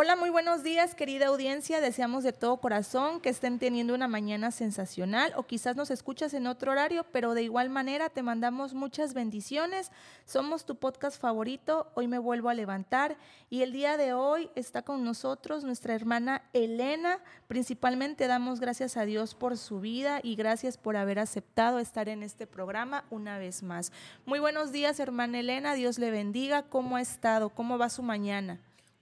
Hola, muy buenos días, querida audiencia. Deseamos de todo corazón que estén teniendo una mañana sensacional o quizás nos escuchas en otro horario, pero de igual manera te mandamos muchas bendiciones. Somos tu podcast favorito. Hoy me vuelvo a levantar y el día de hoy está con nosotros nuestra hermana Elena. Principalmente damos gracias a Dios por su vida y gracias por haber aceptado estar en este programa una vez más. Muy buenos días, hermana Elena. Dios le bendiga. ¿Cómo ha estado? ¿Cómo va su mañana?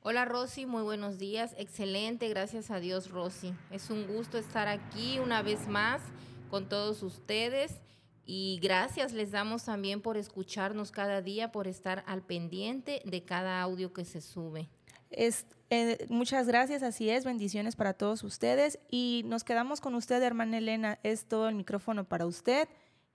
Hola Rosy, muy buenos días. Excelente, gracias a Dios Rosy. Es un gusto estar aquí una vez más con todos ustedes y gracias les damos también por escucharnos cada día, por estar al pendiente de cada audio que se sube. Es, eh, muchas gracias, así es, bendiciones para todos ustedes y nos quedamos con usted, hermana Elena, es todo el micrófono para usted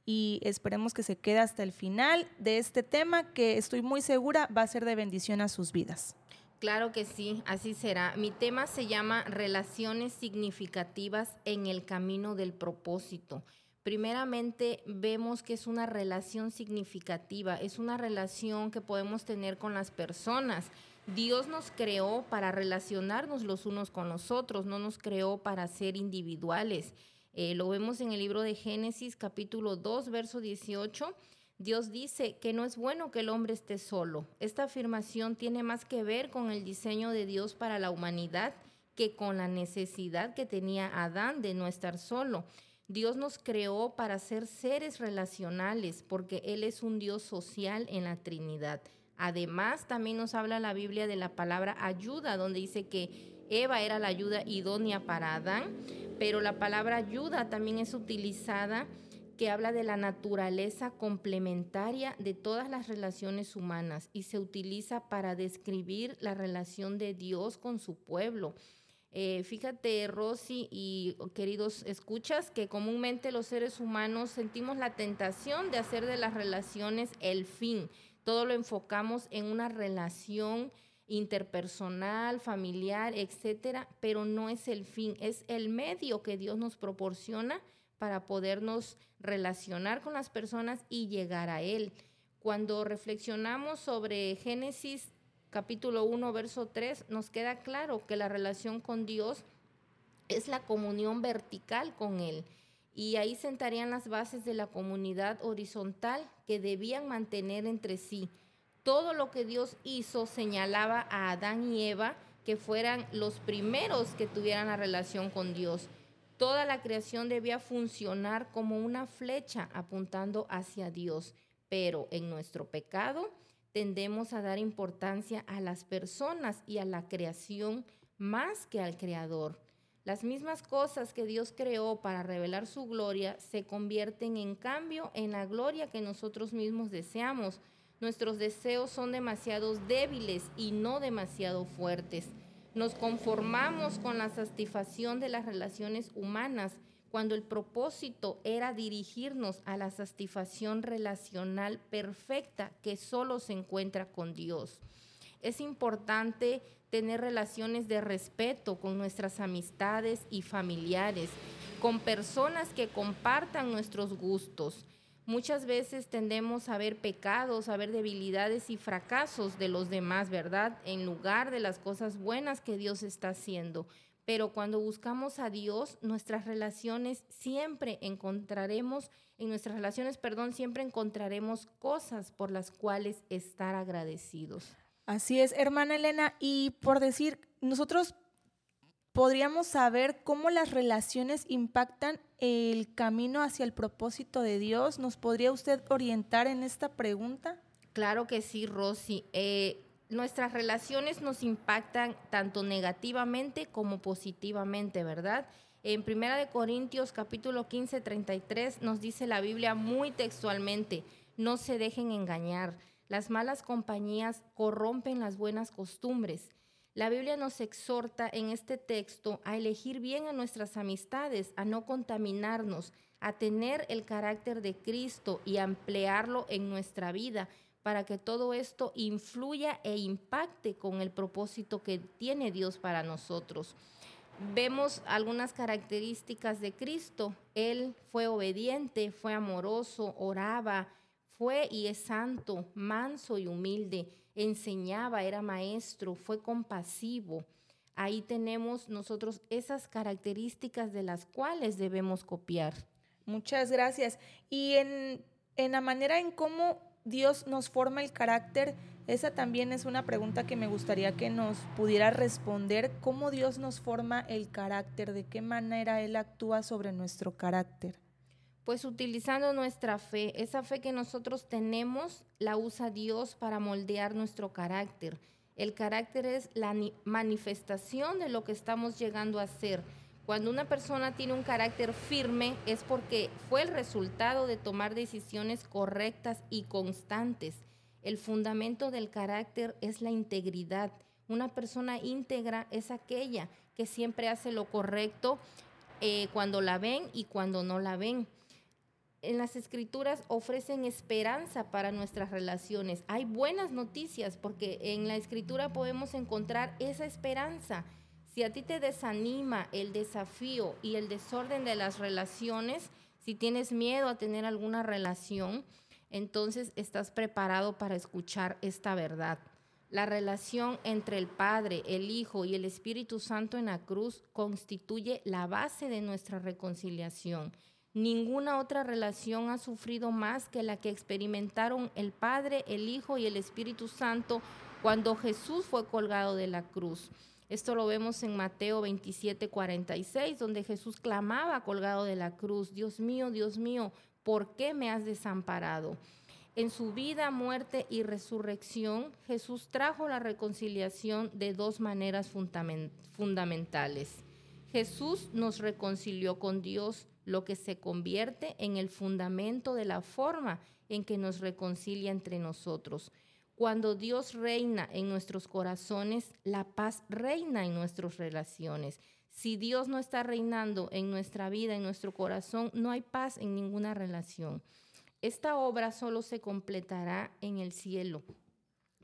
y esperemos que se quede hasta el final de este tema que estoy muy segura va a ser de bendición a sus vidas. Claro que sí, así será. Mi tema se llama Relaciones significativas en el camino del propósito. Primeramente, vemos que es una relación significativa, es una relación que podemos tener con las personas. Dios nos creó para relacionarnos los unos con los otros, no nos creó para ser individuales. Eh, lo vemos en el libro de Génesis capítulo 2, verso 18 Dios dice que no es bueno que el hombre esté solo. Esta afirmación tiene más que ver con el diseño de Dios para la humanidad que con la necesidad que tenía Adán de no estar solo. Dios nos creó para ser seres relacionales porque Él es un Dios social en la Trinidad. Además, también nos habla la Biblia de la palabra ayuda, donde dice que Eva era la ayuda idónea para Adán, pero la palabra ayuda también es utilizada que habla de la naturaleza complementaria de todas las relaciones humanas y se utiliza para describir la relación de Dios con su pueblo. Eh, fíjate, Rosy y queridos escuchas, que comúnmente los seres humanos sentimos la tentación de hacer de las relaciones el fin. Todo lo enfocamos en una relación interpersonal, familiar, etcétera, pero no es el fin, es el medio que Dios nos proporciona para podernos relacionar con las personas y llegar a Él. Cuando reflexionamos sobre Génesis capítulo 1, verso 3, nos queda claro que la relación con Dios es la comunión vertical con Él. Y ahí sentarían las bases de la comunidad horizontal que debían mantener entre sí. Todo lo que Dios hizo señalaba a Adán y Eva que fueran los primeros que tuvieran la relación con Dios. Toda la creación debía funcionar como una flecha apuntando hacia Dios, pero en nuestro pecado tendemos a dar importancia a las personas y a la creación más que al Creador. Las mismas cosas que Dios creó para revelar su gloria se convierten en cambio en la gloria que nosotros mismos deseamos. Nuestros deseos son demasiado débiles y no demasiado fuertes. Nos conformamos con la satisfacción de las relaciones humanas cuando el propósito era dirigirnos a la satisfacción relacional perfecta que solo se encuentra con Dios. Es importante tener relaciones de respeto con nuestras amistades y familiares, con personas que compartan nuestros gustos, Muchas veces tendemos a ver pecados, a ver debilidades y fracasos de los demás, ¿verdad? En lugar de las cosas buenas que Dios está haciendo. Pero cuando buscamos a Dios, nuestras relaciones siempre encontraremos, en nuestras relaciones, perdón, siempre encontraremos cosas por las cuales estar agradecidos. Así es, hermana Elena, y por decir, nosotros podríamos saber cómo las relaciones impactan el camino hacia el propósito de Dios. ¿Nos podría usted orientar en esta pregunta? Claro que sí, Rosy. Eh, nuestras relaciones nos impactan tanto negativamente como positivamente, ¿verdad? En Primera de Corintios capítulo 15, 33 nos dice la Biblia muy textualmente, no se dejen engañar, las malas compañías corrompen las buenas costumbres. La Biblia nos exhorta en este texto a elegir bien a nuestras amistades, a no contaminarnos, a tener el carácter de Cristo y a emplearlo en nuestra vida para que todo esto influya e impacte con el propósito que tiene Dios para nosotros. Vemos algunas características de Cristo. Él fue obediente, fue amoroso, oraba, fue y es santo, manso y humilde enseñaba, era maestro, fue compasivo. Ahí tenemos nosotros esas características de las cuales debemos copiar. Muchas gracias. Y en, en la manera en cómo Dios nos forma el carácter, esa también es una pregunta que me gustaría que nos pudiera responder. ¿Cómo Dios nos forma el carácter? ¿De qué manera Él actúa sobre nuestro carácter? Pues utilizando nuestra fe, esa fe que nosotros tenemos, la usa Dios para moldear nuestro carácter. El carácter es la manifestación de lo que estamos llegando a ser. Cuando una persona tiene un carácter firme es porque fue el resultado de tomar decisiones correctas y constantes. El fundamento del carácter es la integridad. Una persona íntegra es aquella que siempre hace lo correcto eh, cuando la ven y cuando no la ven en las escrituras ofrecen esperanza para nuestras relaciones. Hay buenas noticias porque en la escritura podemos encontrar esa esperanza. Si a ti te desanima el desafío y el desorden de las relaciones, si tienes miedo a tener alguna relación, entonces estás preparado para escuchar esta verdad. La relación entre el Padre, el Hijo y el Espíritu Santo en la cruz constituye la base de nuestra reconciliación. Ninguna otra relación ha sufrido más que la que experimentaron el Padre, el Hijo y el Espíritu Santo cuando Jesús fue colgado de la cruz. Esto lo vemos en Mateo 27, 46, donde Jesús clamaba colgado de la cruz, Dios mío, Dios mío, ¿por qué me has desamparado? En su vida, muerte y resurrección, Jesús trajo la reconciliación de dos maneras fundamentales. Jesús nos reconcilió con Dios lo que se convierte en el fundamento de la forma en que nos reconcilia entre nosotros. Cuando Dios reina en nuestros corazones, la paz reina en nuestras relaciones. Si Dios no está reinando en nuestra vida, en nuestro corazón, no hay paz en ninguna relación. Esta obra solo se completará en el cielo,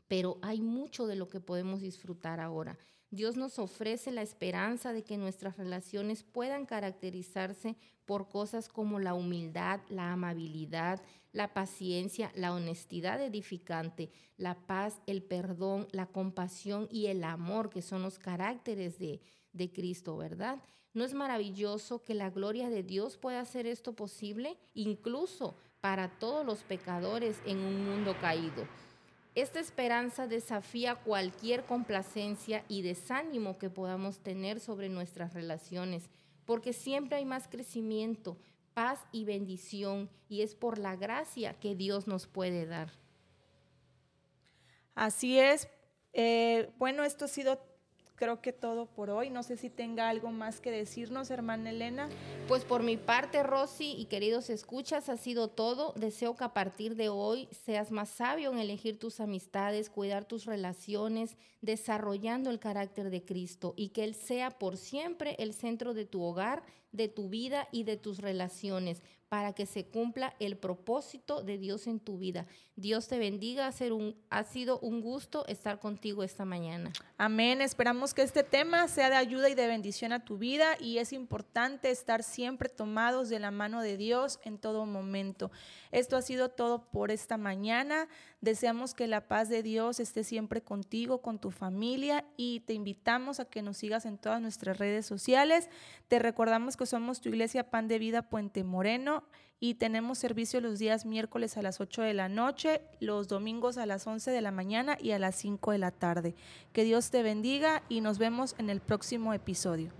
pero hay mucho de lo que podemos disfrutar ahora. Dios nos ofrece la esperanza de que nuestras relaciones puedan caracterizarse por cosas como la humildad, la amabilidad, la paciencia, la honestidad edificante, la paz, el perdón, la compasión y el amor, que son los caracteres de, de Cristo, ¿verdad? ¿No es maravilloso que la gloria de Dios pueda hacer esto posible, incluso para todos los pecadores en un mundo caído? Esta esperanza desafía cualquier complacencia y desánimo que podamos tener sobre nuestras relaciones, porque siempre hay más crecimiento, paz y bendición, y es por la gracia que Dios nos puede dar. Así es. Eh, bueno, esto ha sido creo que todo por hoy. No sé si tenga algo más que decirnos, hermana Elena. Pues por mi parte, Rosy y queridos escuchas, ha sido todo. Deseo que a partir de hoy seas más sabio en elegir tus amistades, cuidar tus relaciones, desarrollando el carácter de Cristo y que Él sea por siempre el centro de tu hogar, de tu vida y de tus relaciones para que se cumpla el propósito de Dios en tu vida. Dios te bendiga, ha sido un gusto estar contigo esta mañana. Amén, esperamos que este tema sea de ayuda y de bendición a tu vida y es importante estar siempre tomados de la mano de Dios en todo momento. Esto ha sido todo por esta mañana. Deseamos que la paz de Dios esté siempre contigo, con tu familia y te invitamos a que nos sigas en todas nuestras redes sociales. Te recordamos que somos tu iglesia Pan de Vida Puente Moreno y tenemos servicio los días miércoles a las 8 de la noche, los domingos a las 11 de la mañana y a las 5 de la tarde. Que Dios te bendiga y nos vemos en el próximo episodio.